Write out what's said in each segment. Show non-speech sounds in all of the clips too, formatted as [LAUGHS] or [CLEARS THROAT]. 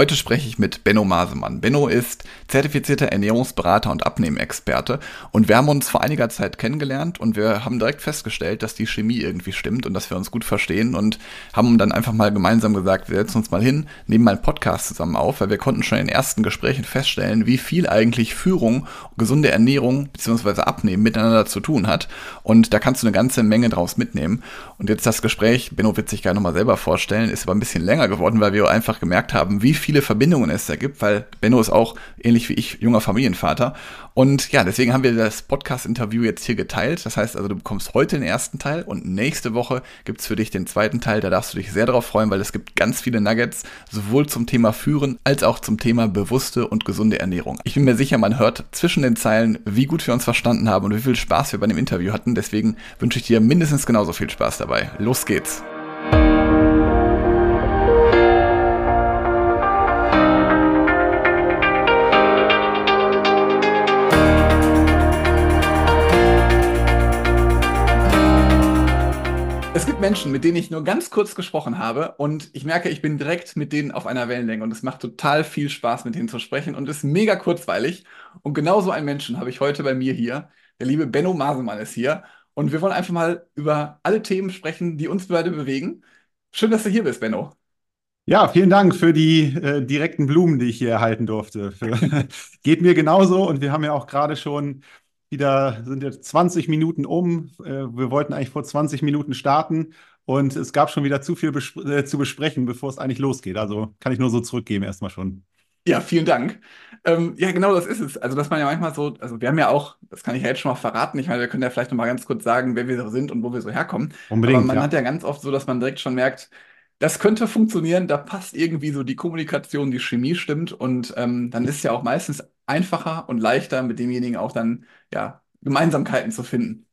Heute spreche ich mit Benno Masemann. Benno ist zertifizierter Ernährungsberater und Abnehmexperte und wir haben uns vor einiger Zeit kennengelernt und wir haben direkt festgestellt, dass die Chemie irgendwie stimmt und dass wir uns gut verstehen und haben dann einfach mal gemeinsam gesagt, wir setzen uns mal hin, nehmen mal einen Podcast zusammen auf, weil wir konnten schon in den ersten Gesprächen feststellen, wie viel eigentlich Führung, gesunde Ernährung bzw. Abnehmen miteinander zu tun hat und da kannst du eine ganze Menge draus mitnehmen. Und jetzt das Gespräch, Benno wird sich gerne nochmal selber vorstellen, ist aber ein bisschen länger geworden, weil wir einfach gemerkt haben, wie viele Verbindungen es da gibt, weil Benno ist auch ähnlich wie ich junger Familienvater. Und ja, deswegen haben wir das Podcast-Interview jetzt hier geteilt. Das heißt also, du bekommst heute den ersten Teil und nächste Woche gibt's für dich den zweiten Teil. Da darfst du dich sehr darauf freuen, weil es gibt ganz viele Nuggets, sowohl zum Thema Führen als auch zum Thema bewusste und gesunde Ernährung. Ich bin mir sicher, man hört zwischen den Zeilen, wie gut wir uns verstanden haben und wie viel Spaß wir bei dem Interview hatten. Deswegen wünsche ich dir mindestens genauso viel Spaß dabei. Los geht's! Es gibt Menschen, mit denen ich nur ganz kurz gesprochen habe und ich merke, ich bin direkt mit denen auf einer Wellenlänge und es macht total viel Spaß, mit denen zu sprechen und ist mega kurzweilig. Und genau so einen Menschen habe ich heute bei mir hier. Der liebe Benno Masemann ist hier und wir wollen einfach mal über alle Themen sprechen, die uns beide bewegen. Schön, dass du hier bist, Benno. Ja, vielen Dank für die äh, direkten Blumen, die ich hier erhalten durfte. [LAUGHS] Geht mir genauso und wir haben ja auch gerade schon wieder sind jetzt 20 Minuten um. Äh, wir wollten eigentlich vor 20 Minuten starten und es gab schon wieder zu viel bespr äh, zu besprechen, bevor es eigentlich losgeht. Also kann ich nur so zurückgeben erstmal schon. Ja, vielen Dank. Ähm, ja, genau das ist es. Also, dass man ja manchmal so, also wir haben ja auch, das kann ich ja jetzt schon mal verraten, ich meine, wir können ja vielleicht noch mal ganz kurz sagen, wer wir so sind und wo wir so herkommen. Unbedingt. Aber man ja. hat ja ganz oft so, dass man direkt schon merkt, das könnte funktionieren, da passt irgendwie so die Kommunikation, die Chemie stimmt und ähm, dann ist es ja auch meistens einfacher und leichter, mit demjenigen auch dann, ja, Gemeinsamkeiten zu finden.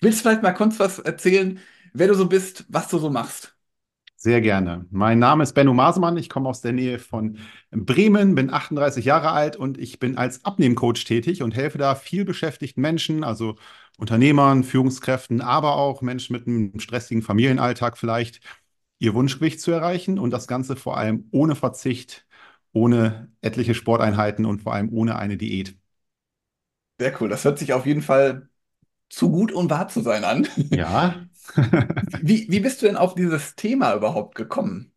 Willst du vielleicht mal kurz was erzählen, wer du so bist, was du so machst? Sehr gerne. Mein Name ist Benno Masemann. Ich komme aus der Nähe von Bremen, bin 38 Jahre alt und ich bin als Abnehmcoach tätig und helfe da viel beschäftigten Menschen, also Unternehmern, Führungskräften, aber auch Menschen mit einem stressigen Familienalltag vielleicht, ihr Wunschgewicht zu erreichen und das Ganze vor allem ohne Verzicht, ohne etliche Sporteinheiten und vor allem ohne eine Diät. Sehr cool. Das hört sich auf jeden Fall zu gut, um wahr zu sein an. Ja. [LAUGHS] Wie, wie bist du denn auf dieses Thema überhaupt gekommen?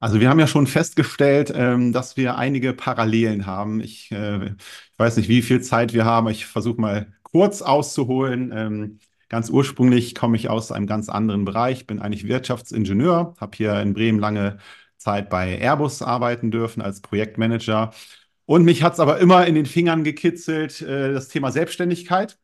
Also wir haben ja schon festgestellt, ähm, dass wir einige Parallelen haben. Ich, äh, ich weiß nicht, wie viel Zeit wir haben. Ich versuche mal kurz auszuholen. Ähm, ganz ursprünglich komme ich aus einem ganz anderen Bereich, bin eigentlich Wirtschaftsingenieur, habe hier in Bremen lange Zeit bei Airbus arbeiten dürfen als Projektmanager. Und mich hat es aber immer in den Fingern gekitzelt, äh, das Thema Selbstständigkeit.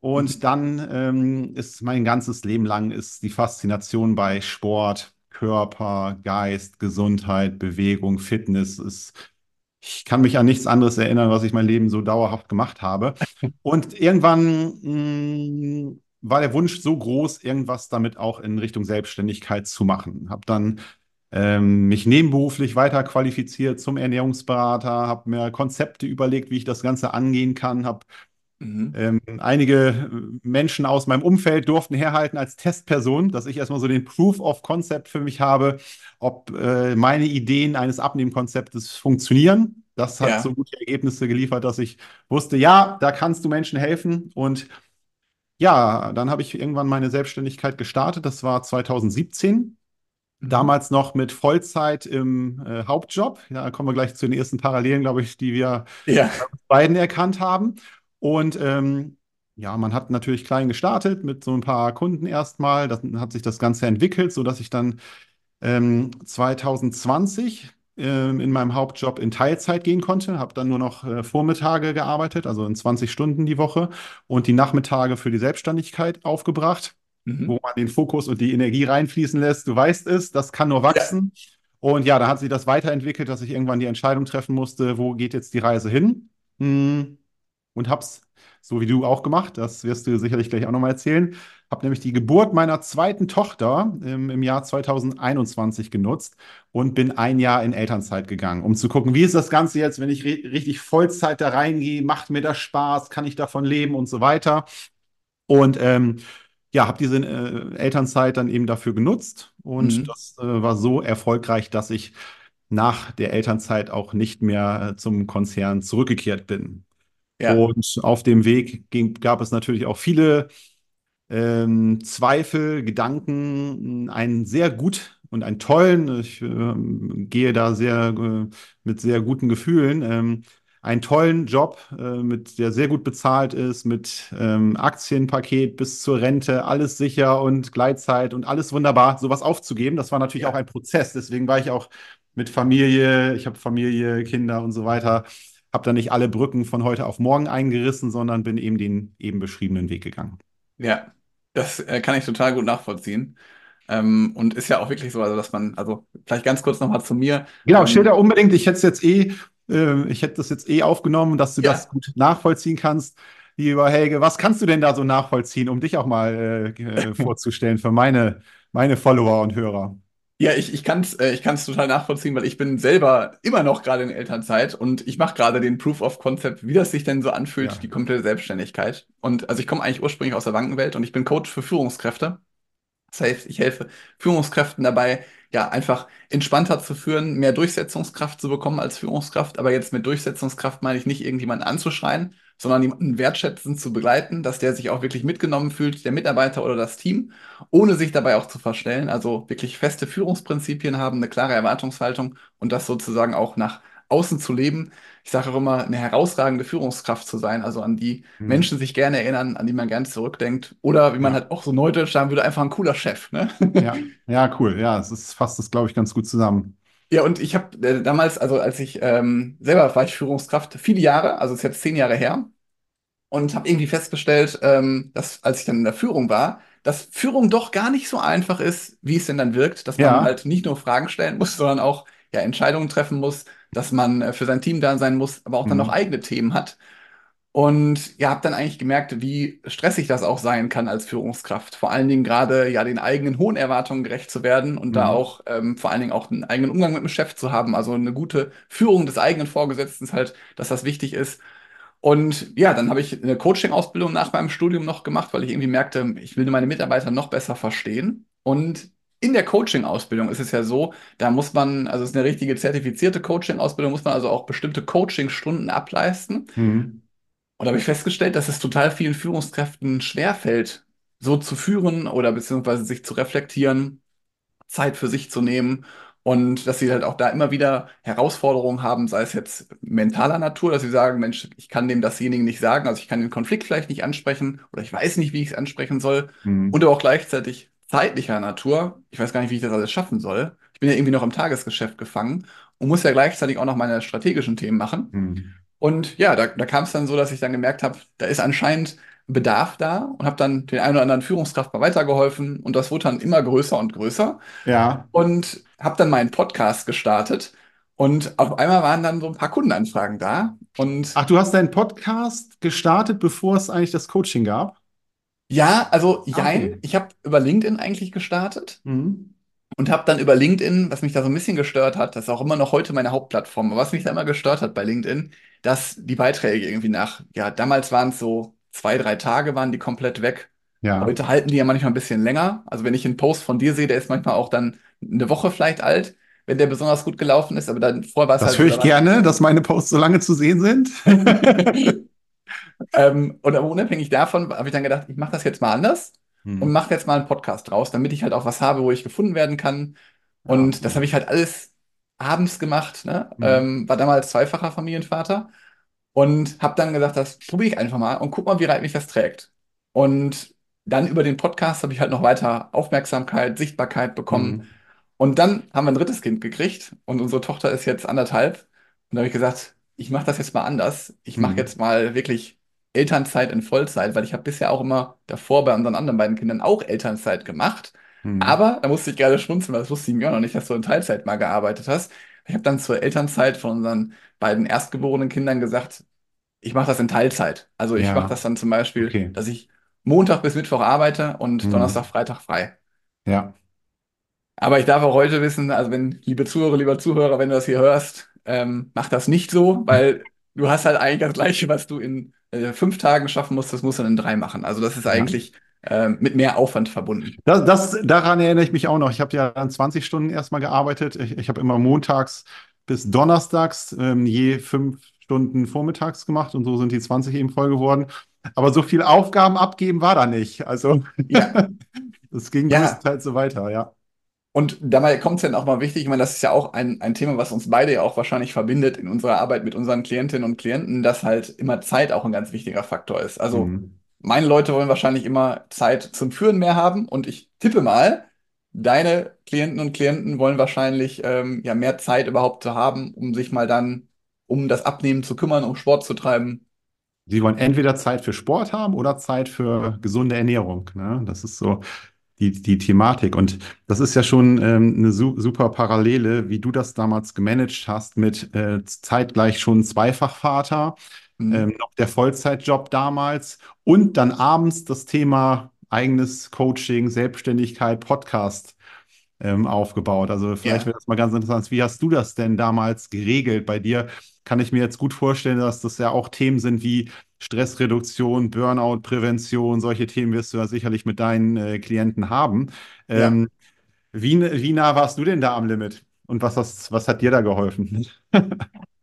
Und Mhm. dann ähm, ist mein ganzes Leben lang ist die Faszination bei Sport, Körper, Geist, Gesundheit, Bewegung, Fitness. Ist, ich kann mich an nichts anderes erinnern, was ich mein Leben so dauerhaft gemacht habe. [LAUGHS] Und irgendwann mh, war der Wunsch so groß, irgendwas damit auch in Richtung Selbstständigkeit zu machen. Habe dann ähm, mich nebenberuflich weiter qualifiziert zum Ernährungsberater, habe mir Konzepte überlegt, wie ich das Ganze angehen kann, habe Mhm. ähm, einige Menschen aus meinem Umfeld durften herhalten als Testperson, dass ich erstmal so den Proof of Concept für mich habe, ob äh, meine Ideen eines Abnehmkonzeptes funktionieren. Das hat Ja. so gute Ergebnisse geliefert, dass ich wusste, ja, da kannst du Menschen helfen. Und ja, dann habe ich irgendwann meine Selbstständigkeit gestartet. Das war 2017. Damals noch mit Vollzeit im äh, Hauptjob. Ja, da kommen wir gleich zu den ersten Parallelen, glaube ich, die wir Ja. beiden erkannt haben. Und ähm, ja, man hat natürlich klein gestartet mit so ein paar Kunden erstmal. Dann hat sich das Ganze entwickelt, sodass ich dann ähm, 2020 ähm, in meinem Hauptjob in Teilzeit gehen konnte. Habe dann nur noch äh, Vormittage gearbeitet, also in 20 Stunden die Woche und die Nachmittage für die Selbstständigkeit aufgebracht, Mhm. wo man den Fokus und die Energie reinfließen lässt. Du weißt es, das kann nur Ja. wachsen. Und ja, da hat sich das weiterentwickelt, dass ich irgendwann die Entscheidung treffen musste, wo geht jetzt die Reise hin? Hm, und hab's so wie du auch gemacht. Das wirst du sicherlich gleich auch nochmal erzählen. Hab nämlich die Geburt meiner zweiten Tochter ähm, im Jahr 2021 genutzt und bin ein Jahr in Elternzeit gegangen, um zu gucken, wie ist das Ganze jetzt, wenn ich ri- richtig Vollzeit da reingehe, macht mir das Spaß, kann ich davon leben und so weiter. Und ähm, ja, habe diese äh, Elternzeit dann eben dafür genutzt und Mhm. das äh, war so erfolgreich, dass ich nach der Elternzeit auch nicht mehr äh, zum Konzern zurückgekehrt bin. Ja, Und auf dem Weg ging, gab es natürlich auch viele ähm, Zweifel, Gedanken, einen sehr gut und einen tollen, ich ähm, gehe da sehr äh, mit sehr guten Gefühlen, ähm, einen tollen Job, äh, mit, der sehr gut bezahlt ist, mit ähm, Aktienpaket bis zur Rente, alles sicher und Gleitzeit und alles wunderbar, sowas aufzugeben. Das war natürlich auch ja. ein Prozess. Deswegen war ich auch mit Familie, ich habe Familie, Kinder und so weiter, habe da nicht alle Brücken von heute auf morgen eingerissen, sondern bin eben den eben beschriebenen Weg gegangen. Ja, das äh, kann ich total gut nachvollziehen. Ähm, und ist ja auch wirklich so, also dass man, also vielleicht ganz kurz nochmal zu mir. Genau, Ähm, schilder unbedingt. Ich hätte es jetzt eh, äh, ich hätte das jetzt eh aufgenommen, dass du das ja, gut nachvollziehen kannst. Lieber Helge, was kannst du denn da so nachvollziehen, um dich auch mal äh, äh, [LAUGHS] vorzustellen für meine, meine Follower und Hörer? ja, ich, ich kann es äh, ich kann's total nachvollziehen, weil ich bin selber immer noch gerade in Elternzeit und ich mache gerade den Proof of Concept, wie das sich denn so anfühlt, Ja. die komplette Selbstständigkeit. Und also ich komme eigentlich ursprünglich aus der Bankenwelt und ich bin Coach für Führungskräfte. Das heißt, ich helfe Führungskräften dabei, ja, einfach entspannter zu führen, mehr Durchsetzungskraft zu bekommen als Führungskraft. Aber jetzt mit Durchsetzungskraft meine ich nicht, irgendjemanden anzuschreien, sondern jemanden wertschätzend zu begleiten, dass der sich auch wirklich mitgenommen fühlt, der Mitarbeiter oder das Team, ohne sich dabei auch zu verstellen. Also wirklich feste Führungsprinzipien haben, eine klare Erwartungshaltung und das sozusagen auch nach außen zu leben. Ich sage auch immer, eine herausragende Führungskraft zu sein, also an die Hm. Menschen sich gerne erinnern, an die man gerne zurückdenkt. Oder wie man Ja. halt auch so neudeutsch sagen würde, einfach ein cooler Chef, ne? [LAUGHS] Ja. Ja, cool. Ja, es ist, fasst das, glaube ich, ganz gut zusammen. Ja, und ich habe äh, damals, also als ich ähm, selber war ich Führungskraft, viele Jahre, also ist jetzt zehn Jahre her, und habe irgendwie festgestellt, ähm, dass als ich dann in der Führung war, dass Führung doch gar nicht so einfach ist, wie es denn dann wirkt, dass man Ja. halt nicht nur Fragen stellen muss, sondern auch ja, Entscheidungen treffen muss, dass man äh, für sein Team da sein muss, aber auch dann noch Hm. eigene Themen hat. Und ja, habe dann eigentlich gemerkt, wie stressig das auch sein kann als Führungskraft. Vor allen Dingen gerade ja den eigenen hohen Erwartungen gerecht zu werden und da Hm. auch ähm, vor allen Dingen auch einen eigenen Umgang mit dem Chef zu haben. Also eine gute Führung des eigenen Vorgesetzten halt, dass das wichtig ist. Und ja, dann habe ich eine Coaching-Ausbildung nach meinem Studium noch gemacht, weil ich irgendwie merkte, ich will meine Mitarbeiter noch besser verstehen. Und in der Coaching-Ausbildung ist es ja so, da muss man, also es ist eine richtige zertifizierte Coaching-Ausbildung, muss man also auch bestimmte Coaching-Stunden ableisten. Hm. Und da habe ich festgestellt, dass es total vielen Führungskräften schwerfällt, so zu führen oder beziehungsweise sich zu reflektieren, Zeit für sich zu nehmen und dass sie halt auch da immer wieder Herausforderungen haben, sei es jetzt mentaler Natur, dass sie sagen, Mensch, ich kann dem dasjenige nicht sagen, also ich kann den Konflikt vielleicht nicht ansprechen oder ich weiß nicht, wie ich es ansprechen soll Hm. und aber auch gleichzeitig zeitlicher Natur, ich weiß gar nicht, wie ich das alles schaffen soll. Ich bin ja irgendwie noch im Tagesgeschäft gefangen und muss ja gleichzeitig auch noch meine strategischen Themen machen. Hm. Und ja, da, da kam es dann so, dass ich dann gemerkt habe, da ist anscheinend Bedarf da und habe dann den einen oder anderen Führungskraft mal weitergeholfen und das wurde dann immer größer und größer Ja. und habe dann meinen Podcast gestartet und auf einmal waren dann so ein paar Kundenanfragen da und Ach, du hast deinen Podcast gestartet, bevor es eigentlich das Coaching gab? Ja, also Ah, jein, okay. ich habe über LinkedIn eigentlich gestartet Hm. und habe dann über LinkedIn, was mich da so ein bisschen gestört hat, das ist auch immer noch heute meine Hauptplattform, aber was mich da immer gestört hat bei LinkedIn, dass die Beiträge irgendwie nach, ja, damals waren es so zwei, drei Tage, waren die komplett weg. Ja. Heute halten die ja manchmal ein bisschen länger. Also wenn ich einen Post von dir sehe, der ist manchmal auch dann eine Woche vielleicht alt, wenn der besonders gut gelaufen ist, aber dann vorher war es Das halt so, höre da ich gerne, dass meine Posts so lange zu sehen sind. [LAUGHS] [LAUGHS] Ähm, und aber unabhängig davon habe ich dann gedacht, ich mache das jetzt mal anders und Hm. mache jetzt mal einen Podcast draus, damit ich halt auch was habe, wo ich gefunden werden kann. Ja, Und das okay. habe ich halt alles abends gemacht, ne? Hm. Ähm, war damals zweifacher Familienvater und habe dann gesagt, das probiere ich einfach mal und guck mal, wie weit mich das trägt. Und dann über den Podcast habe ich halt noch weiter Aufmerksamkeit, Sichtbarkeit bekommen. Hm. Und dann haben wir ein drittes Kind gekriegt und unsere Tochter ist jetzt anderthalb. Und da habe ich gesagt, ich mache das jetzt mal anders. Ich mache Hm. jetzt mal wirklich Elternzeit in Vollzeit, weil ich habe bisher auch immer davor bei unseren anderen beiden Kindern auch Elternzeit gemacht. Hm. Aber da musste ich gerade schmunzeln, weil das wusste ich mir auch noch nicht, dass du in Teilzeit mal gearbeitet hast. Ich habe dann zur Elternzeit von unseren beiden erstgeborenen Kindern gesagt, ich mache das in Teilzeit. Also ich mache Ja, das dann zum Beispiel, okay. dass ich Montag bis Mittwoch arbeite und Hm. Donnerstag, Freitag frei. Ja. Aber ich darf auch heute wissen, also wenn, liebe Zuhörer, lieber Zuhörer, wenn du das hier hörst, ähm, mach das nicht so, weil du hast halt eigentlich das Gleiche, was du in äh, fünf Tagen schaffen musst, das musst du dann in drei machen. Also das ist Ja. eigentlich äh, mit mehr Aufwand verbunden. Das, das, daran erinnere ich mich auch noch. Ich habe ja dann 20 Stunden erstmal gearbeitet. Ich, ich habe immer montags bis donnerstags ähm, je fünf Stunden vormittags gemacht und so sind die 20 eben voll geworden. Aber so viel Aufgaben abgeben war da nicht. Also Ja, [LAUGHS] es ging ja. größtenteils so weiter, ja. Und dabei kommt es dann auch mal wichtig, ich meine, das ist ja auch ein, ein Thema, was uns beide ja auch wahrscheinlich verbindet in unserer Arbeit mit unseren Klientinnen und Klienten, dass halt immer Zeit auch ein ganz wichtiger Faktor ist. Also Mhm. meine Leute wollen wahrscheinlich immer Zeit zum Führen mehr haben und ich tippe mal, deine Klienten und Klienten wollen wahrscheinlich ähm, ja mehr Zeit überhaupt zu haben, um sich mal dann um das Abnehmen zu kümmern, um Sport zu treiben. Sie wollen entweder Zeit für Sport haben oder Zeit für gesunde Ernährung. Ne? Das ist so die, die Thematik. Und das ist ja schon ähm, eine su super Parallele, wie du das damals gemanagt hast mit äh, zeitgleich schon Zweifachvater, Hm. ähm, noch der Vollzeitjob damals und dann abends das Thema eigenes Coaching, Selbstständigkeit, Podcast ähm, aufgebaut. Also vielleicht Ja, wäre das mal ganz interessant. Wie hast du das denn damals geregelt? Bei dir kann ich mir jetzt gut vorstellen, dass das ja auch Themen sind wie Stressreduktion, Burnout-Prävention. Solche Themen wirst du ja sicherlich mit deinen äh, Klienten haben. ja. Ähm, wie, wie nah warst du denn da am Limit? Und was, hast, was hat dir da geholfen? [LAUGHS]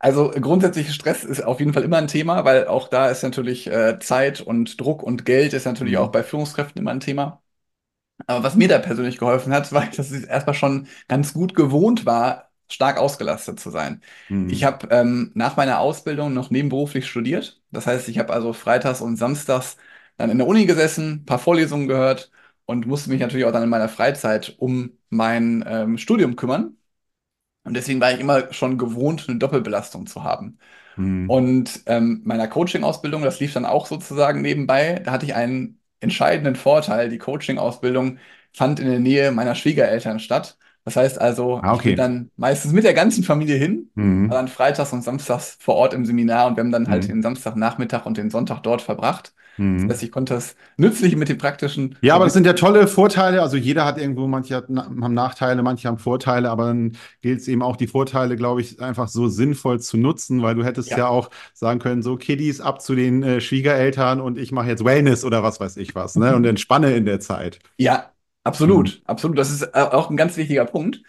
Also grundsätzlich Stress ist auf jeden Fall immer ein Thema, weil auch da ist natürlich äh, Zeit und Druck und Geld ist natürlich auch Mhm. bei Führungskräften immer ein Thema. Aber was mir da persönlich geholfen hat, war, dass ich erstmal schon ganz gut gewohnt war, stark ausgelastet zu sein. Ich Mhm. habe ähm, nach meiner Ausbildung noch nebenberuflich studiert. Das heißt, ich habe also freitags und samstags dann in der Uni gesessen, ein paar Vorlesungen gehört und musste mich natürlich auch dann in meiner Freizeit um mein ähm, Studium kümmern. Und deswegen war ich immer schon gewohnt, eine Doppelbelastung zu haben. Mhm. Und ähm, meiner Coaching-Ausbildung, das lief dann auch sozusagen nebenbei, da hatte ich einen entscheidenden Vorteil. Die Coaching-Ausbildung fand in der Nähe meiner Schwiegereltern statt. Das heißt also, Ah, ich bin okay. dann meistens mit der ganzen Familie hin, war Mhm. dann freitags und samstags vor Ort im Seminar und wir haben dann halt Mhm. den Samstagnachmittag und den Sonntag dort verbracht. Das heißt, Mhm. ich konnte das Nützliche mit dem Praktischen Ja, aber das sind ja tolle Vorteile. Also jeder hat irgendwo, manche hat, haben Nachteile, manche haben Vorteile, aber dann gilt es eben auch, die Vorteile, glaube ich, einfach so sinnvoll zu nutzen, weil du hättest ja Ja. auch sagen können, so Kiddies ab zu den äh, Schwiegereltern und ich mache jetzt Wellness oder was weiß ich was, ne? Und [LAUGHS] entspanne in der Zeit. Ja, Mhm. absolut, absolut. Das ist äh, auch ein ganz wichtiger Punkt.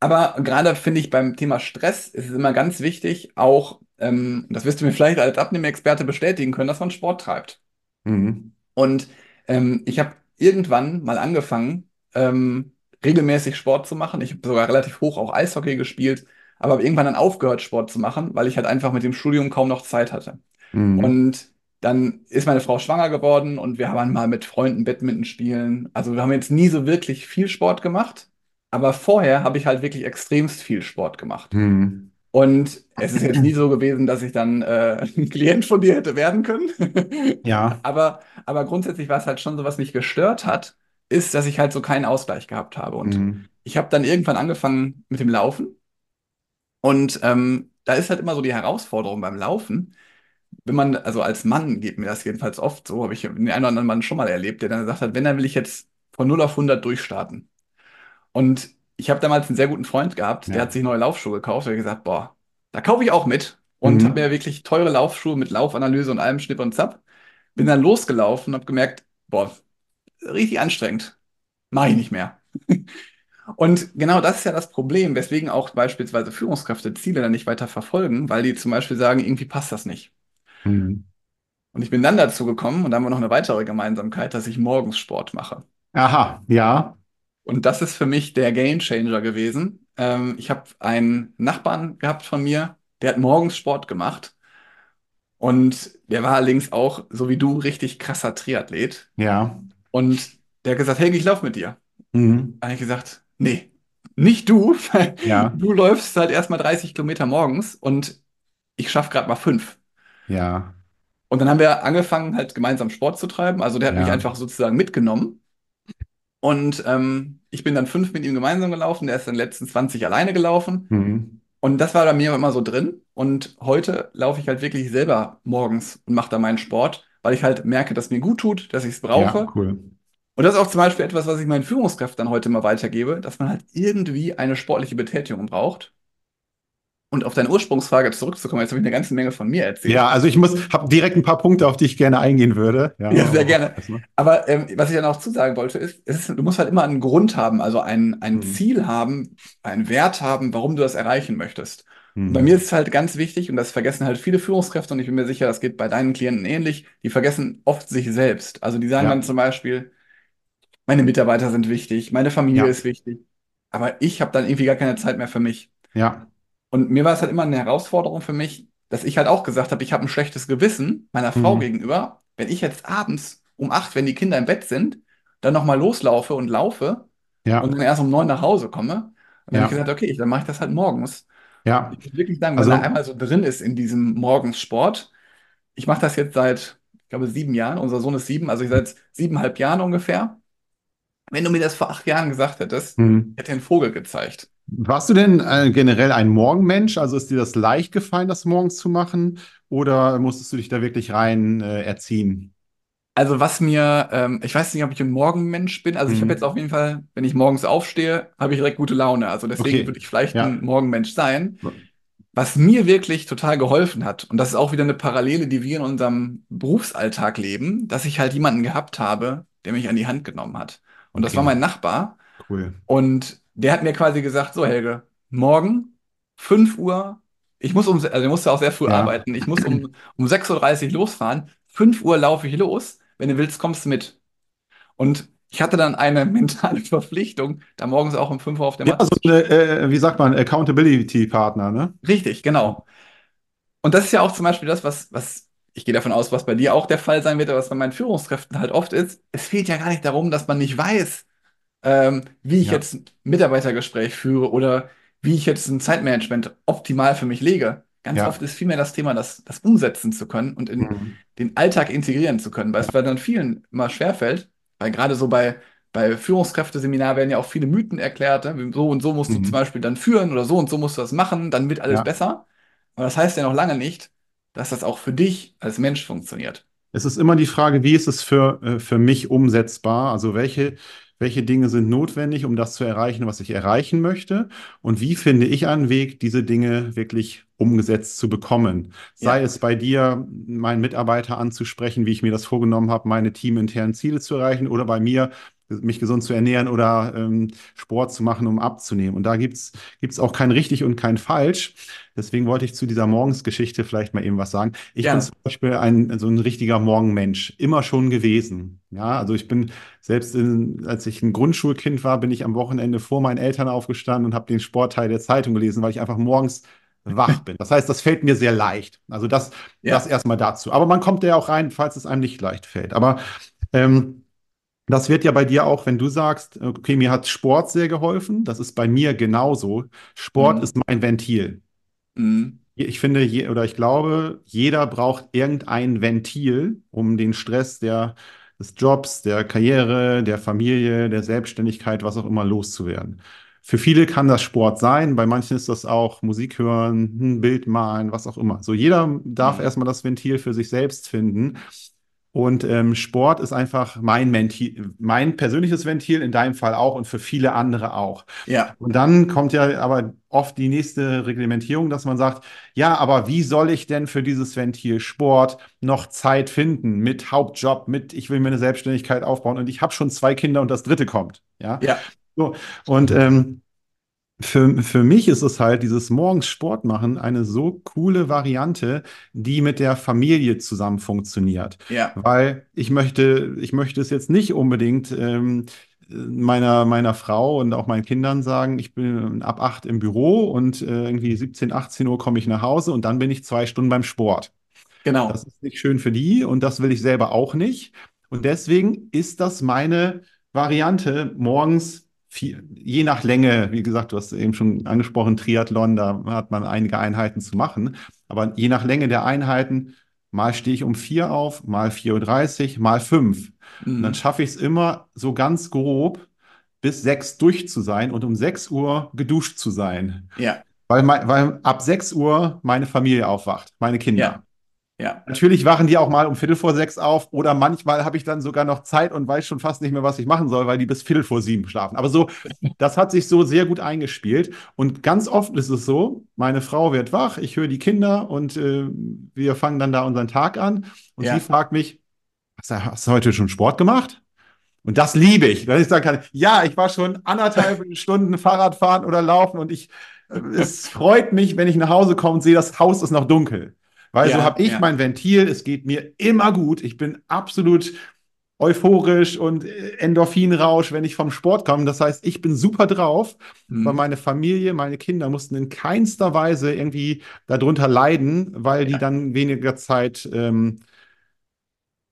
Aber gerade finde ich beim Thema Stress ist es immer ganz wichtig, auch, ähm, das wirst du mir vielleicht als Abnehmexperte bestätigen können, dass man Sport treibt. Mhm. Und ähm, ich habe irgendwann mal angefangen, ähm, regelmäßig Sport zu machen. Ich habe sogar relativ hoch auch Eishockey gespielt, aber habe irgendwann dann aufgehört, Sport zu machen, weil ich halt einfach mit dem Studium kaum noch Zeit hatte. Mhm. Und dann ist meine Frau schwanger geworden und wir haben mal mit Freunden Badminton spielen. Also wir haben jetzt nie so wirklich viel Sport gemacht, aber vorher habe ich halt wirklich extremst viel Sport gemacht. Mhm. Und es ist jetzt nie so gewesen, dass ich dann äh, ein Klient von dir hätte werden können. [LAUGHS] Ja. Aber, aber grundsätzlich war es halt schon so, was mich gestört hat, ist, dass ich halt so keinen Ausgleich gehabt habe. Und Mhm. ich habe dann irgendwann angefangen mit dem Laufen. Und ähm, da ist halt immer so die Herausforderung beim Laufen wenn man, also als Mann geht mir das jedenfalls oft so, habe ich den einen oder anderen Mann schon mal erlebt, der dann gesagt hat, wenn, dann will ich jetzt von null auf hundert durchstarten. Und ich habe damals einen sehr guten Freund gehabt, der hat Ja. sich neue Laufschuhe gekauft, der hat gesagt, boah, da kaufe ich auch mit. Und habe Mhm. mir wirklich teure Laufschuhe mit Laufanalyse und allem Schnipp und Zapp. Bin dann losgelaufen und habe gemerkt, boah, richtig anstrengend. Mache ich nicht mehr. [LAUGHS] Und genau das ist ja das Problem, weswegen auch beispielsweise Führungskräfte Ziele dann nicht weiter verfolgen, weil die zum Beispiel sagen, irgendwie passt das nicht. Mhm. Und ich bin dann dazu gekommen, und da haben wir noch eine weitere Gemeinsamkeit, dass ich morgens Sport mache. Aha, ja, Und das ist für mich der Gamechanger gewesen. Ähm, ich habe einen Nachbarn gehabt von mir, der hat morgens Sport gemacht. Und der war allerdings auch, so wie du, richtig krasser Triathlet. ja. Und der hat gesagt, hey, ich laufe mit dir. Mhm. Da habe ich gesagt, nee, nicht du, weil Ja, [LAUGHS] du läufst halt erstmal 30 Kilometer morgens und ich schaffe gerade mal fünf. Ja, Und dann haben wir angefangen, halt gemeinsam Sport zu treiben. Also der hat mich ja. einfach sozusagen mitgenommen. Und ähm, ich bin dann fünf mit ihm gemeinsam gelaufen. Der ist dann letzten 20 alleine gelaufen. Mhm. Und das war bei mir immer so drin. Und heute laufe ich halt wirklich selber morgens und mache da meinen Sport, weil ich halt merke, dass mir gut tut, dass ich es Ja, brauche. cool. Und das ist auch zum Beispiel etwas, was ich meinen Führungskräften dann heute immer weitergebe, dass man halt irgendwie eine sportliche Betätigung braucht. Und auf deine Ursprungsfrage zurückzukommen, jetzt habe ich eine ganze Menge von mir erzählt. Ja, also ich muss, habe direkt ein paar Punkte, auf die ich gerne eingehen würde. Ja, ja sehr gerne. Aber ähm, was ich ja noch zusagen wollte, ist, ist, du musst halt immer einen Grund haben, also ein, ein mhm. Ziel haben, einen Wert haben, warum du das erreichen möchtest. Mhm. Bei mir ist es halt ganz wichtig, und das vergessen halt viele Führungskräfte, und ich bin mir sicher, das geht bei deinen Klienten ähnlich, die vergessen oft sich selbst. Also die sagen ja. dann zum Beispiel, meine Mitarbeiter sind wichtig, meine Familie ja. ist wichtig, aber ich habe dann irgendwie gar keine Zeit mehr für mich. Ja. Und mir war es halt immer eine Herausforderung für mich, dass ich halt auch gesagt habe, ich habe ein schlechtes Gewissen meiner Frau mhm. gegenüber, wenn ich jetzt abends um acht, wenn die Kinder im Bett sind, dann nochmal loslaufe und laufe ja. und dann erst um neun nach Hause komme. Und dann ja. habe ich gesagt, okay, dann mache ich das halt morgens. Ja. Ich würde wirklich sagen, wenn also, er einmal so drin ist in diesem Morgenssport, ich mache das jetzt seit, ich glaube, sieben Jahren. Unser Sohn ist sieben, also seit siebeneinhalb Jahren ungefähr. Wenn du mir das vor acht Jahren gesagt hättest, hm. hätte einen Vogel gezeigt. Warst du denn äh, generell ein Morgenmensch? Also ist dir das leicht gefallen, das morgens zu machen? Oder musstest du dich da wirklich rein äh, erziehen? Also was mir, ähm, ich weiß nicht, ob ich ein Morgenmensch bin. Also ich habe mhm. jetzt auf jeden Fall, wenn ich morgens aufstehe, habe ich direkt gute Laune. Also deswegen okay. würde ich vielleicht ja. ein Morgenmensch sein. Was mir wirklich total geholfen hat, und das ist auch wieder eine Parallele, die wir in unserem Berufsalltag leben, dass ich halt jemanden gehabt habe, der mich an die Hand genommen hat. Und das war mein Nachbar. Cool. Und der hat mir quasi gesagt, so Helge, morgen 5 Uhr, ich muss um, also ich musste auch sehr früh ja. arbeiten, ich muss um, [CLEARS THROAT] um 6.30 Uhr losfahren, 5 Uhr laufe ich los wenn du willst, kommst du mit. Und ich hatte dann eine [LAUGHS] mentale Verpflichtung, da morgens auch um 5 Uhr auf der Matte. Ja, so eine, äh, wie sagt man, Accountability-Partner, ne? Richtig, genau. Und das ist ja auch zum Beispiel das, was, was ich gehe davon aus, was bei dir auch der Fall sein wird, aber was bei meinen Führungskräften halt oft ist. Es fehlt ja gar nicht darum, dass man nicht weiß, ähm, wie ich ja. jetzt ein Mitarbeitergespräch führe oder wie ich jetzt ein Zeitmanagement optimal für mich lege. Ganz ja. oft ist vielmehr das Thema, das, das umsetzen zu können und in mhm. den Alltag integrieren zu können, weil es bei dann vielen immer schwerfällt, weil gerade so bei, bei Führungskräfteseminar werden ja auch viele Mythen erklärt, ne? so und so musst mhm. du zum Beispiel dann führen oder so und so musst du das machen, dann wird alles ja. besser. Aber das heißt ja noch lange nicht, dass das auch für dich als Mensch funktioniert. Es ist immer die Frage, wie ist es für, äh, für mich umsetzbar? Also welche, welche Dinge sind notwendig, um das zu erreichen, was ich erreichen möchte? Und wie finde ich einen Weg, diese Dinge wirklich umgesetzt zu bekommen? Sei ja. es bei dir, meinen Mitarbeiter anzusprechen, wie ich mir das vorgenommen habe, meine teaminternen Ziele zu erreichen, oder bei mir, mich gesund zu ernähren oder ähm, Sport zu machen, um abzunehmen. Und da gibt es auch kein richtig und kein falsch. Deswegen wollte ich zu dieser Morgensgeschichte vielleicht mal eben was sagen. Ich ja. bin zum Beispiel ein, so ein richtiger Morgenmensch, immer schon gewesen. Ja, also ich bin selbst in, als ich ein Grundschulkind war, bin ich am Wochenende vor meinen Eltern aufgestanden und habe den Sportteil der Zeitung gelesen, weil ich einfach morgens wach bin. Das heißt, das fällt mir sehr leicht. Also das, ja. das erstmal dazu. Aber man kommt ja auch rein, falls es einem nicht leicht fällt. Aber ähm, das wird ja bei dir auch, wenn du sagst, okay, mir hat Sport sehr geholfen, das ist bei mir genauso. Sport mhm. ist mein Ventil. Mhm. Ich finde, je, oder ich glaube, jeder braucht irgendein Ventil, um den Stress der, des Jobs, der Karriere, der Familie, der Selbstständigkeit, was auch immer loszuwerden. Für viele kann das Sport sein, bei manchen ist das auch Musik hören, ein Bild malen, was auch immer. So jeder darf mhm. erstmal das Ventil für sich selbst finden. Und ähm, Sport ist einfach mein, Ventil, mein persönliches Ventil, in deinem Fall auch und für viele andere auch. Ja. Und dann kommt ja aber oft die nächste Reglementierung, dass man sagt, ja, aber wie soll ich denn für dieses Ventil Sport noch Zeit finden mit Hauptjob, mit ich will mir eine Selbstständigkeit aufbauen und ich habe schon zwei Kinder und das dritte kommt. Ja. Ja. So, und ähm, für, für mich ist es halt dieses morgens Sport machen eine so coole Variante, die mit der Familie zusammen funktioniert. Ja. Weil ich möchte, ich möchte es jetzt nicht unbedingt ähm, meiner, meiner Frau und auch meinen Kindern sagen, ich bin ab acht im Büro und äh, irgendwie 17, 18 Uhr komme ich nach Hause und dann bin ich zwei Stunden beim Sport. Genau. Das ist nicht schön für die und das will ich selber auch nicht. Und deswegen ist das meine Variante, morgens viel, je nach Länge, wie gesagt, du hast eben schon angesprochen, Triathlon, da hat man einige Einheiten zu machen. Aber je nach Länge der Einheiten, mal stehe ich um vier auf, mal 4.30 Uhr, mal fünf. Mhm. Und dann schaffe ich es immer so ganz grob, bis sechs durch zu sein und um sechs Uhr geduscht zu sein. Ja. Weil, weil ab sechs Uhr meine Familie aufwacht, meine Kinder. Ja. Ja, Natürlich wachen die auch mal um Viertel vor sechs auf oder manchmal habe ich dann sogar noch Zeit und weiß schon fast nicht mehr, was ich machen soll, weil die bis Viertel vor sieben schlafen. Aber so, [LAUGHS] das hat sich so sehr gut eingespielt. Und ganz oft ist es so, meine Frau wird wach, ich höre die Kinder und äh, wir fangen dann da unseren Tag an. Und sie ja, fragt mich, hast du, heute schon Sport gemacht? Und das liebe ich, dass ich sagen kann, ja, ich war schon anderthalb [LAUGHS] Stunden Fahrrad fahren oder laufen und ich, äh, es freut mich, wenn ich nach Hause komme und sehe, das Haus ist noch dunkel. Weil so ja, habe ich ja. mein Ventil, es geht mir immer gut, ich bin absolut euphorisch und äh, Endorphinrausch, wenn ich vom Sport komme. Das heißt, ich bin super drauf, weil Mhm. meine Familie, meine Kinder mussten in keinster Weise irgendwie darunter leiden, weil die Ja. dann weniger Zeit ähm,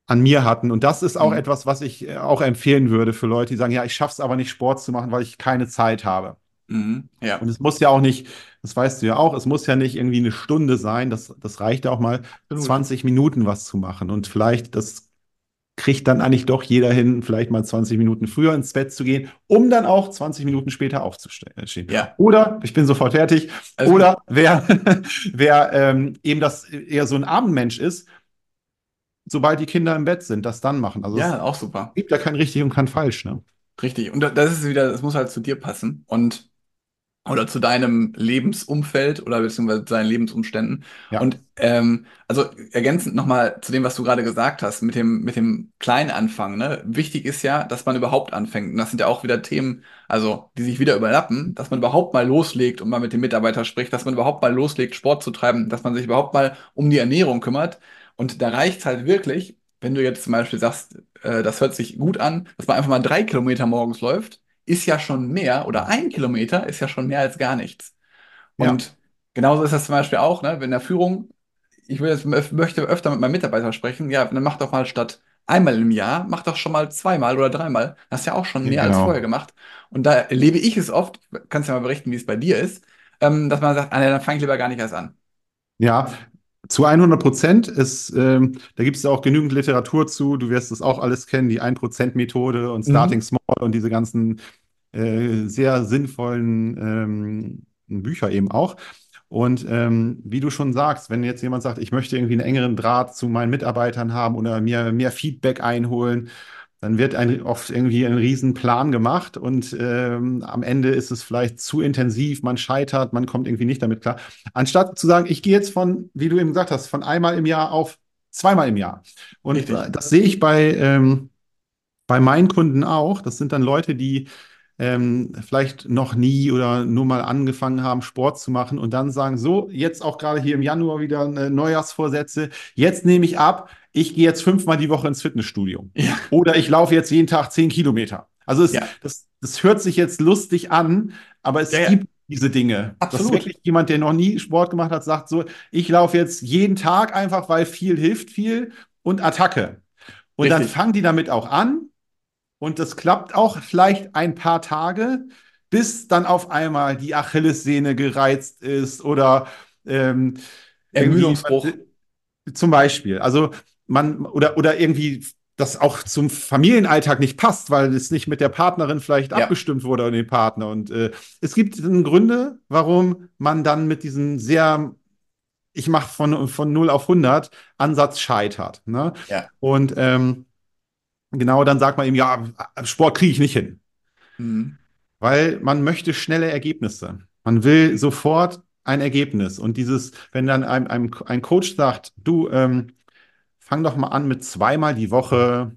an mir hatten. Und das ist auch Mhm. etwas, was ich äh, auch empfehlen würde für Leute, die sagen, ja, ich schaffe es aber nicht, Sport zu machen, weil ich keine Zeit habe. Mhm. Ja, Und es muss ja auch nicht, das weißt du ja auch, es muss ja nicht irgendwie eine Stunde sein. Das, das reicht ja auch mal absolut. 20 Minuten was zu machen. Und vielleicht, das kriegt dann eigentlich doch jeder hin, vielleicht mal 20 Minuten früher ins Bett zu gehen, um dann auch 20 Minuten später aufzustehen. Ja, Oder, ich bin sofort fertig, also oder wer, [LAUGHS] wer ähm, eben das eher so ein Abendmensch ist, sobald die Kinder im Bett sind, das dann machen. Also es Ja, auch super. gibt ja kein richtig und kein falsch, ne? Richtig. Und da- das ist wieder, das muss halt zu dir passen. Und oder zu deinem Lebensumfeld oder beziehungsweise zu deinen Lebensumständen. Ja, Und ähm, also ergänzend nochmal zu dem, was du gerade gesagt hast, mit dem, mit dem kleinen Anfang, ne? Wichtig ist ja, dass man überhaupt anfängt. Und das sind ja auch wieder Themen, also die sich wieder überlappen, dass man überhaupt mal loslegt und mal mit dem Mitarbeiter spricht, dass man überhaupt mal loslegt, Sport zu treiben, dass man sich überhaupt mal um die Ernährung kümmert. Und da reicht es halt wirklich, wenn du jetzt zum Beispiel sagst, äh, das hört sich gut an, dass man einfach mal drei Kilometer morgens läuft ist ja schon mehr oder ein Kilometer ist ja schon mehr als gar nichts. ja, Und genauso ist das zum Beispiel auch, ne, wenn der Führung, ich will jetzt, möchte öfter mit meinem Mitarbeiter sprechen, ja, dann mach doch mal statt einmal im Jahr, mach doch schon mal zweimal oder dreimal. Das ist ja auch schon mehr als vorher genau. gemacht. Und da erlebe ich es oft, kannst ja mal berichten, wie es bei dir ist, ähm, dass man sagt, ah, dann fange ich lieber gar nicht erst an. Ja, zu 100 Prozent ist, ähm, da gibt es ja auch genügend Literatur zu. Du wirst das auch alles kennen, die 1%-Methode und Starting Mhm. Small und diese ganzen äh, sehr sinnvollen ähm, Bücher eben auch. Und ähm, wie du schon sagst, wenn jetzt jemand sagt, ich möchte irgendwie einen engeren Draht zu meinen Mitarbeitern haben oder mir mehr Feedback einholen, dann wird ein, oft irgendwie ein Riesenplan gemacht und ähm, am Ende ist es vielleicht zu intensiv, man scheitert, man kommt irgendwie nicht damit klar. Anstatt zu sagen, ich gehe jetzt von, wie du eben gesagt hast, von einmal im Jahr auf zweimal im Jahr. Und Richtig. das sehe ich bei, ähm, bei meinen Kunden auch. Das sind dann Leute, die ähm, vielleicht noch nie oder nur mal angefangen haben, Sport zu machen und dann sagen, so, jetzt auch gerade hier im Januar wieder äh, Neujahrsvorsätze, jetzt nehme ich ab, ich gehe jetzt fünfmal die Woche ins Fitnessstudio. Ja, Oder ich laufe jetzt jeden Tag zehn Kilometer. Also es, ja, das, das hört sich jetzt lustig an, aber es ja, gibt diese Dinge. Dass absolut. wirklich jemand, der noch nie Sport gemacht hat, sagt so, ich laufe jetzt jeden Tag einfach, weil viel hilft viel und Attacke. Und dann Richtig. fangen die damit auch an und das klappt auch vielleicht ein paar Tage, bis dann auf einmal die Achillessehne gereizt ist oder ähm, Ermüdungsbruch. zum Beispiel. Also man oder oder irgendwie das auch zum Familienalltag nicht passt, weil es nicht mit der Partnerin vielleicht Ja, abgestimmt wurde oder dem Partner. Und äh, es gibt Gründe, warum man dann mit diesem sehr, ich mache von, von null auf hundert Ansatz scheitert. Ne? ja. Und ähm, genau dann sagt man eben, ja, Sport kriege ich nicht hin, Mhm. weil man möchte schnelle Ergebnisse. Man will sofort ein Ergebnis. Und dieses, wenn dann ein, ein, ein Coach sagt, du, ähm, fang doch mal an mit zweimal die Woche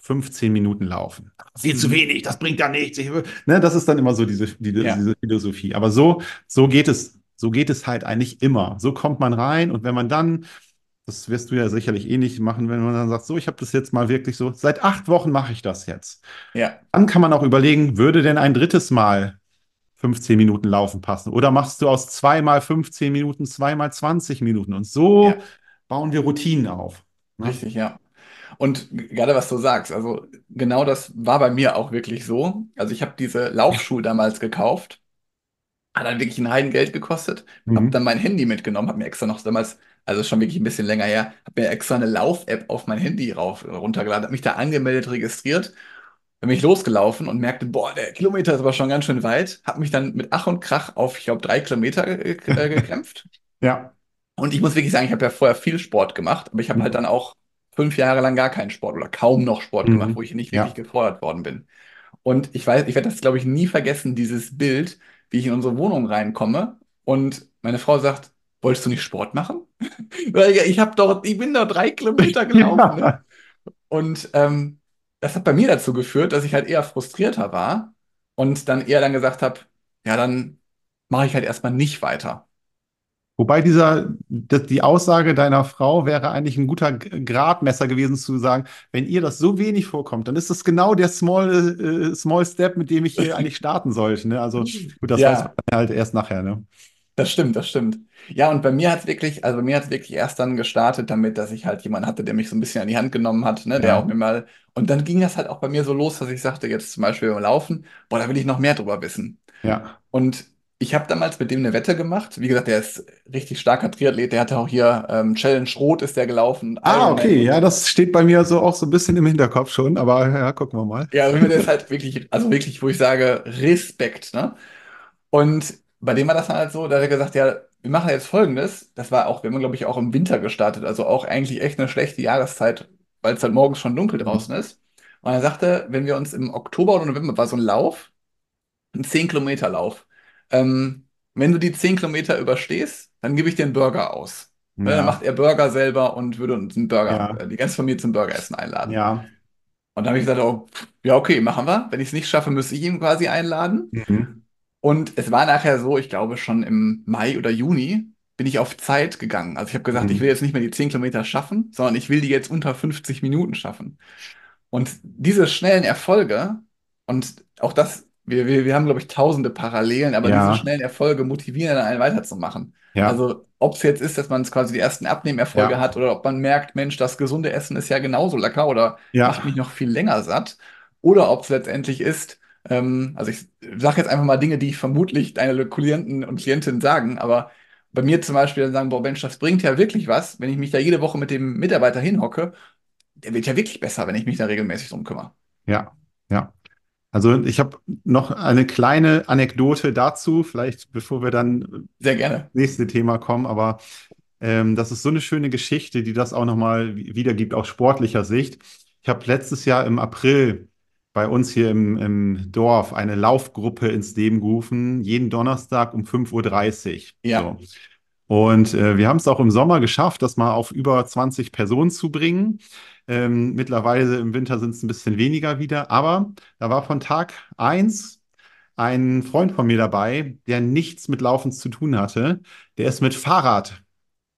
15 Minuten laufen. Viel zu wenig, das bringt ja nichts. Ich, ne, das ist dann immer so diese, die, Ja, diese Philosophie. Aber so, so geht es, so geht es halt eigentlich immer. So kommt man rein und wenn man dann, das wirst du ja sicherlich eh nicht machen, wenn man dann sagt, so, ich habe das jetzt mal wirklich so, seit acht Wochen mache ich das jetzt. ja, Dann kann man auch überlegen, würde denn ein drittes Mal 15 Minuten Laufen passen? Oder machst du aus zweimal 15 Minuten, zweimal 20 Minuten? Und so ja. bauen wir Routinen auf. Ne? Richtig, ja. Und gerade was du sagst, also genau das war bei mir auch wirklich so. Also ich habe diese Laufschuhe damals gekauft, hat dann wirklich ein Heidengeld gekostet, habe Mhm. dann mein Handy mitgenommen, habe mir extra noch damals, also schon wirklich ein bisschen länger her, habe mir extra eine Lauf-App auf mein Handy rauf, runtergeladen, habe mich da angemeldet, registriert, bin mich losgelaufen und merkte, boah, der Kilometer ist aber schon ganz schön weit, habe mich dann mit Ach und Krach auf, ich glaube, drei Kilometer [LAUGHS] äh, gekämpft. Ja. Und ich muss wirklich sagen, ich habe ja vorher viel Sport gemacht, aber ich habe halt Mhm. dann auch fünf Jahre lang gar keinen Sport oder kaum noch Sport gemacht, wo Mhm. ich nicht wirklich Ja. gefordert worden bin. Und ich weiß, ich werde das, glaube ich, nie vergessen, dieses Bild, wie ich in unsere Wohnung reinkomme und meine Frau sagt, wolltest du nicht Sport machen? [LAUGHS] Weil ja, ich habe doch, ich bin doch drei Kilometer [LAUGHS] gelaufen, ne? Ja. Und ähm, das hat bei mir dazu geführt, dass ich halt eher frustrierter war und dann eher dann gesagt habe, ja, dann mache ich halt erstmal nicht weiter. Wobei dieser, die Aussage deiner Frau wäre eigentlich ein guter Gradmesser gewesen zu sagen, wenn ihr das so wenig vorkommt, dann ist das genau der Small, äh, Small Step, mit dem ich hier [LAUGHS] eigentlich starten sollte. Ne? Also gut, das weiß man Ja, halt erst nachher. Ne? Das stimmt, das stimmt. Ja, und bei mir hat es wirklich, also bei mir hat es wirklich erst dann gestartet damit, dass ich halt jemanden hatte, der mich so ein bisschen an die Hand genommen hat, ne, der auch Ja, mir mal, und dann ging das halt auch bei mir so los, dass ich sagte, jetzt zum Beispiel beim Laufen, boah, da will ich noch mehr drüber wissen. ja. Und ich habe damals mit dem eine Wette gemacht. Wie gesagt, der ist richtig starker Triathlet. Der hatte auch hier ähm, Challenge Rot ist der gelaufen, Ah, Ironman okay, ja, das steht bei mir so auch so ein bisschen im Hinterkopf schon, aber ja, gucken wir mal. Ja, also der ist halt wirklich, also wirklich, wo ich sage, Respekt, ne? Und bei dem war das dann halt so, da hat er gesagt, ja, wir machen jetzt Folgendes. Das war auch, wir haben, glaube ich, auch im Winter gestartet, also auch eigentlich echt eine schlechte Jahreszeit, weil es halt morgens schon dunkel Mhm. draußen ist. Und er sagte, wenn wir uns im Oktober oder November war so ein Lauf, ein zehn Kilometer Lauf. Ähm, wenn du die 10 Kilometer überstehst, dann gebe ich dir einen Burger aus. Ne, dann macht Ja, er Burger selber und würde uns einen Burger, ja, äh, die ganze Familie zum Burgeressen einladen. ja. Und dann habe ich gesagt, oh, ja, okay, machen wir. Wenn ich es nicht schaffe, müsste ich ihn quasi einladen. Mhm. Und es war nachher so, ich glaube schon im Mai oder Juni bin ich auf Zeit gegangen. Also ich habe gesagt, ich will Mhm. jetzt nicht mehr die 10 Kilometer schaffen, sondern ich will die jetzt unter 50 Minuten schaffen. Und diese schnellen Erfolge, und auch das, wir, wir, wir haben, glaube ich, tausende Parallelen, aber diese Ja, schnellen Erfolge motivieren dann einen weiterzumachen. ja, Also, ob es jetzt ist, dass man quasi die ersten Abnehmerfolge ja, hat oder ob man merkt, Mensch, das gesunde Essen ist ja genauso lecker oder macht mich noch viel länger satt. Oder ob es letztendlich ist, ähm, also ich sage jetzt einfach mal Dinge, die ich vermutlich deine Klienten und Klientinnen sagen, aber bei mir zum Beispiel dann sagen, boah, Mensch, das bringt ja wirklich was, wenn ich mich da jede Woche mit dem Mitarbeiter hinhocke der wird ja wirklich besser, wenn ich mich da regelmäßig drum kümmere. ja, ja. Also ich habe noch eine kleine Anekdote dazu, vielleicht bevor wir dann ins Sehr gerne. nächste Thema kommen, aber ähm, das ist so eine schöne Geschichte, die das auch nochmal wiedergibt aus sportlicher Sicht. Ich habe letztes Jahr im April bei uns hier im, im Dorf eine Laufgruppe ins Leben gerufen, jeden Donnerstag um 5.30 Uhr. Ja, So. Und äh, wir haben es auch im Sommer geschafft, das mal auf über 20 Personen zu bringen. Ähm, mittlerweile im Winter sind es ein bisschen weniger wieder, aber da war von Tag eins ein Freund von mir dabei, der nichts mit Laufen zu tun hatte. Der ist mit Fahrrad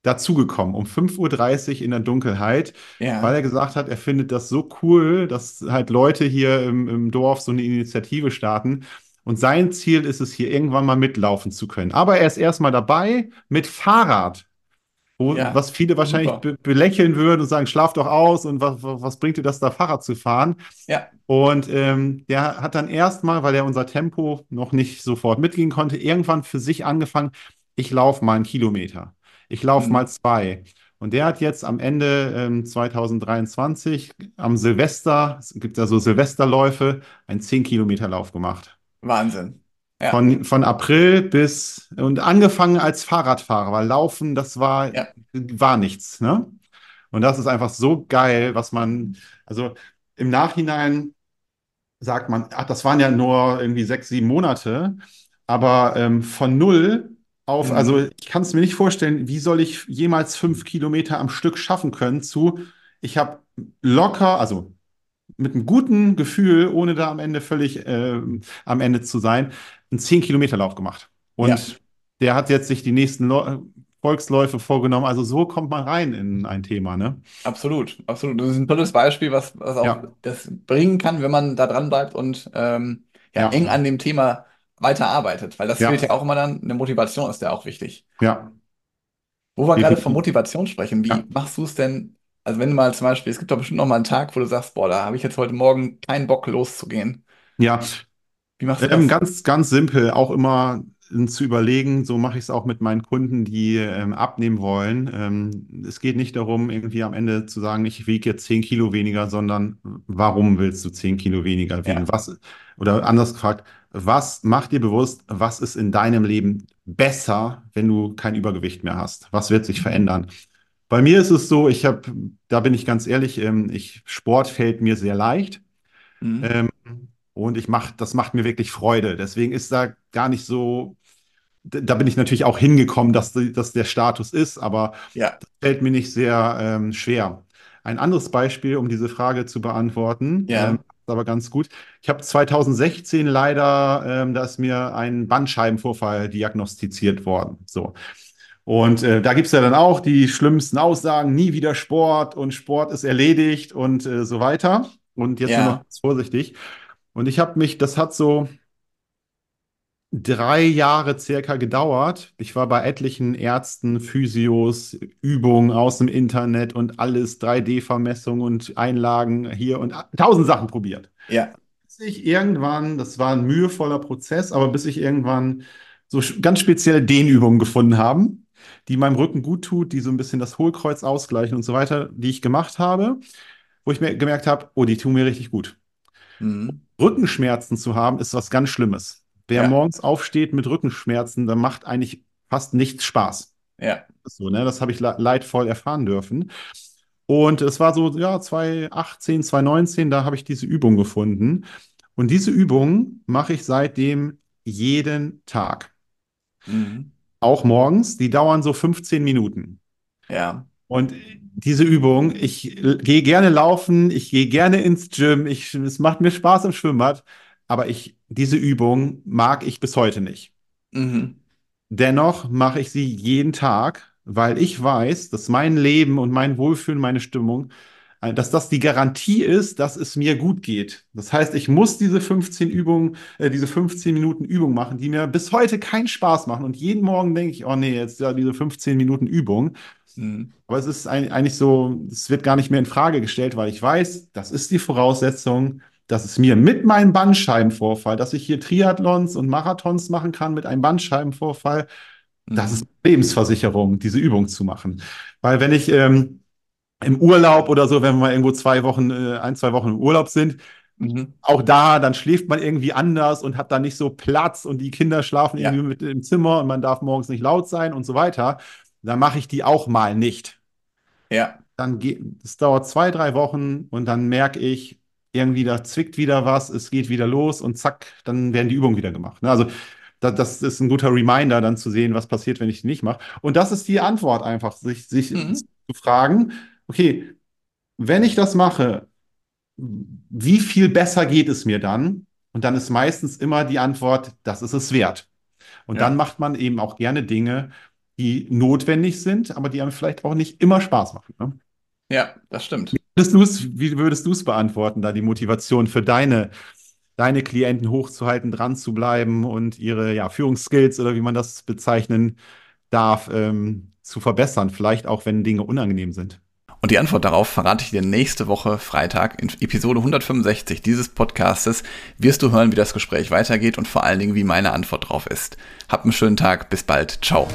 dazugekommen um 5.30 Uhr in der Dunkelheit, weil ja, er gesagt hat, er findet das so cool, dass halt Leute hier im, im Dorf so eine Initiative starten. Und sein Ziel ist es, hier irgendwann mal mitlaufen zu können. Aber er ist erstmal dabei mit Fahrrad, wo, ja, was viele wahrscheinlich be belächeln würden und sagen, schlaf doch aus und was, was bringt dir das da, Fahrrad zu fahren? Ja, Und ähm, der hat dann erstmal, weil er unser Tempo noch nicht sofort mitgehen konnte, irgendwann für sich angefangen, ich laufe mal einen Kilometer, ich laufe mal mhm. zwei. Und der hat jetzt am Ende ähm, 2023 am Silvester, es gibt ja so Silvesterläufe, einen 10-Kilometer-Lauf gemacht. Wahnsinn. Ja, Von, von April bis und angefangen als Fahrradfahrer, weil Laufen, das war, ja, war nichts, ne? Und das ist einfach so geil, was man, also im Nachhinein sagt man, ach, das waren ja nur irgendwie sechs, sieben Monate, aber ähm, von null auf, also mhm. ich kann es mir nicht vorstellen, wie soll ich jemals fünf Kilometer am Stück schaffen können zu, ich habe locker, also mit einem guten Gefühl, ohne da am Ende völlig ähm, am Ende zu sein, einen zehn Kilometer Lauf gemacht. Ja, Und der hat jetzt sich die nächsten Lo Volksläufe vorgenommen. Also so kommt man rein in ein Thema, ne? absolut, absolut. Das ist ein tolles Beispiel, was, was auch Ja, das bringen kann, wenn man da dran bleibt und ähm, ja, ja, eng an dem Thema weiterarbeitet, weil das fehlt ja, ja auch immer dann, eine Motivation ist ja auch wichtig. ja, Wo wir gerade von. Motivation sprechen, Ja, wie machst du es denn? Also wenn du mal zum Beispiel, es gibt doch bestimmt noch mal einen Tag, wo du sagst, boah, da habe ich jetzt heute Morgen keinen Bock loszugehen. ja. Wie machst du Ähm, das? ganz, ganz simpel, auch immer ähm, zu überlegen, so mache ich es auch mit meinen Kunden, die ähm, abnehmen wollen. Ähm, es geht nicht darum, irgendwie am Ende zu sagen, ich wiege jetzt 10 Kilo weniger, sondern warum willst du 10 Kilo weniger wiegen? Ja, Was, oder anders gefragt, was macht dir bewusst, was ist in deinem Leben besser, wenn du kein Übergewicht mehr hast? Was wird sich verändern? Bei mir ist es so, ich habe, da bin ich ganz ehrlich, ähm, ich, Sport fällt mir sehr leicht. Mhm. Ähm, und ich mach, das macht mir wirklich Freude. Deswegen ist da gar nicht so, da bin ich natürlich auch hingekommen, dass, dass der Status ist, aber Ja, das fällt mir nicht sehr ähm, schwer. Ein anderes Beispiel, um diese Frage zu beantworten, ähm, ja, ist aber ganz gut. Ich habe 2016 leider, ähm, da ist mir ein Bandscheibenvorfall diagnostiziert worden. So. Und äh, da gibt es ja dann auch die schlimmsten Aussagen, nie wieder Sport und Sport ist erledigt und äh, so weiter. Und jetzt nur noch ja, ganz vorsichtig. Und ich habe mich, das hat so drei Jahre circa gedauert. Ich war bei etlichen Ärzten, Physios, Übungen aus dem Internet und alles, 3D-Vermessung und Einlagen hier und tausend Sachen probiert. ja. Bis ich irgendwann, das war ein mühevoller Prozess, aber bis ich irgendwann so ganz spezielle Dehnübungen gefunden haben, die meinem Rücken gut tut, die so ein bisschen das Hohlkreuz ausgleichen und so weiter, die ich gemacht habe, wo ich mir gemerkt habe, oh, die tun mir richtig gut. Mhm. Rückenschmerzen zu haben, ist was ganz Schlimmes. Wer Ja, morgens aufsteht mit Rückenschmerzen, dann macht eigentlich fast nichts Spaß. ja. So, ne? Das habe ich le- leidvoll erfahren dürfen. Und es war so, ja, 2018, 2019, da habe ich diese Übung gefunden. Und diese Übung mache ich seitdem jeden Tag. Mhm. Auch morgens. Die dauern so 15 Minuten. Ja. Und diese Übung, ich gehe gerne laufen, ich gehe gerne ins Gym, ich, es macht mir Spaß im Schwimmbad, aber ich, diese Übung mag ich bis heute nicht. Mhm. Dennoch mache ich sie jeden Tag, weil ich weiß, dass mein Leben und mein Wohlfühlen, meine Stimmung, äh, dass das die Garantie ist, dass es mir gut geht. Das heißt, ich muss diese 15 Übungen, äh, diese 15 Minuten Übung machen, die mir bis heute keinen Spaß machen. Und jeden Morgen denke ich, oh nee, jetzt ja diese 15 Minuten Übung. Mhm. Aber es ist ein- eigentlich so, es wird gar nicht mehr in Frage gestellt, weil ich weiß, das ist die Voraussetzung, dass es mir mit meinem Bandscheibenvorfall, dass ich hier Triathlons und Marathons machen kann mit einem Bandscheibenvorfall, das ist Mhm. Lebensversicherung, diese Übung zu machen. Weil wenn ich ähm, im Urlaub oder so, wenn wir mal irgendwo zwei Wochen, äh, ein, zwei Wochen im Urlaub sind, Mhm. auch da, dann schläft man irgendwie anders und hat da nicht so Platz und die Kinder schlafen Ja. irgendwie mit im Zimmer und man darf morgens nicht laut sein und so weiter. Dann mache ich die auch mal nicht. Ja. Dann geht, es dauert zwei, drei Wochen und dann merke ich, irgendwie da zwickt wieder was, es geht wieder los und zack, dann werden die Übungen wieder gemacht. Ne? Also da, das ist ein guter Reminder, dann zu sehen, was passiert, wenn ich die nicht mache. Und das ist die Antwort einfach, sich, sich Mhm. zu fragen, okay, wenn ich das mache, wie viel besser geht es mir dann? Und dann ist meistens immer die Antwort, das ist es wert. Und dann Ja. macht man eben auch gerne Dinge, die notwendig sind, aber die einem vielleicht auch nicht immer Spaß machen. Ne? Ja, das stimmt. Wie würdest du es beantworten, da die Motivation für deine, deine Klienten hochzuhalten, dran zu bleiben und ihre ja, Führungsskills oder wie man das bezeichnen darf, ähm, zu verbessern, vielleicht auch wenn Dinge unangenehm sind? Und die Antwort darauf verrate ich dir nächste Woche Freitag in Episode 165 dieses Podcastes. Wirst du hören, wie das Gespräch weitergeht und vor allen Dingen, wie meine Antwort drauf ist. Habt einen schönen Tag. Bis bald. Ciao.